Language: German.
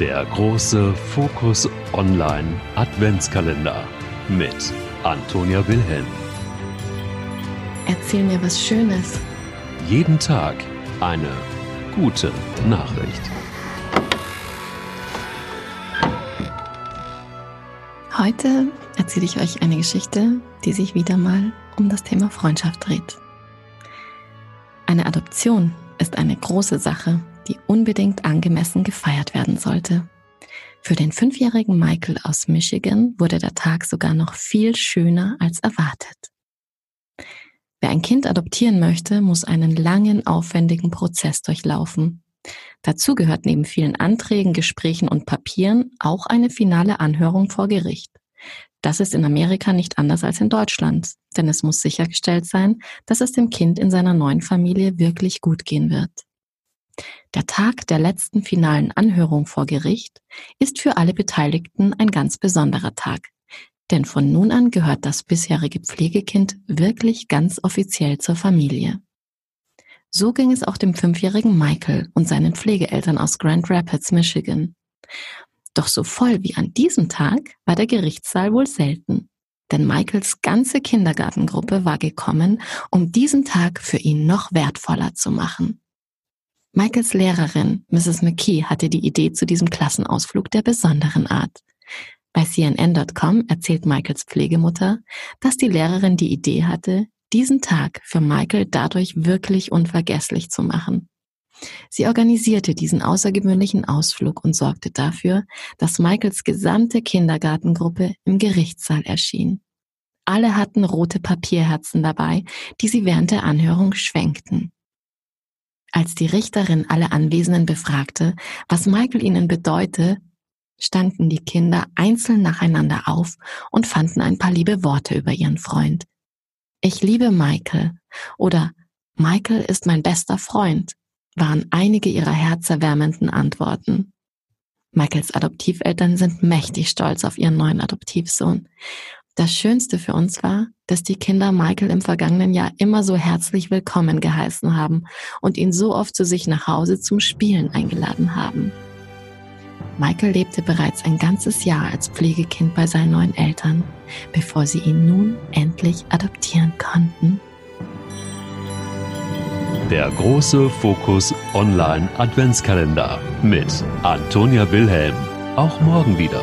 Der große Fokus Online Adventskalender mit Antonia Wilhelm. Erzähl mir was Schönes. Jeden Tag eine gute Nachricht. Heute erzähle ich euch eine Geschichte, die sich wieder mal um das Thema Freundschaft dreht. Eine Adoption ist eine große Sache, die unbedingt angemessen gefeiert werden sollte. Für den fünfjährigen Michael aus Michigan wurde der Tag sogar noch viel schöner als erwartet. Wer ein Kind adoptieren möchte, muss einen langen, aufwendigen Prozess durchlaufen. Dazu gehört neben vielen Anträgen, Gesprächen und Papieren auch eine finale Anhörung vor Gericht. Das ist in Amerika nicht anders als in Deutschland, denn es muss sichergestellt sein, dass es dem Kind in seiner neuen Familie wirklich gut gehen wird. Der Tag der letzten finalen Anhörung vor Gericht ist für alle Beteiligten ein ganz besonderer Tag, denn von nun an gehört das bisherige Pflegekind wirklich ganz offiziell zur Familie. So ging es auch dem fünfjährigen Michael und seinen Pflegeeltern aus Grand Rapids, Michigan. Doch so voll wie an diesem Tag war der Gerichtssaal wohl selten. Denn Michaels ganze Kindergartengruppe war gekommen, um diesen Tag für ihn noch wertvoller zu machen. Michaels Lehrerin, Mrs. McKee, hatte die Idee zu diesem Klassenausflug der besonderen Art. Bei CNN.com erzählt Michaels Pflegemutter, dass die Lehrerin die Idee hatte, diesen Tag für Michael dadurch wirklich unvergesslich zu machen. Sie organisierte diesen außergewöhnlichen Ausflug und sorgte dafür, dass Michaels gesamte Kindergartengruppe im Gerichtssaal erschien. Alle hatten rote Papierherzen dabei, die sie während der Anhörung schwenkten. Als die Richterin alle Anwesenden befragte, was Michael ihnen bedeute, standen die Kinder einzeln nacheinander auf und fanden ein paar liebe Worte über ihren Freund. Ich liebe Michael oder Michael ist mein bester Freund waren einige ihrer herzerwärmenden Antworten. Michaels Adoptiveltern sind mächtig stolz auf ihren neuen Adoptivsohn. Das Schönste für uns war, dass die Kinder Michael im vergangenen Jahr immer so herzlich willkommen geheißen haben und ihn so oft zu sich nach Hause zum Spielen eingeladen haben. Michael lebte bereits ein ganzes Jahr als Pflegekind bei seinen neuen Eltern, bevor sie ihn nun endlich adoptieren konnten. Der große Fokus Online Adventskalender mit Antonia Wilhelm. Auch morgen wieder.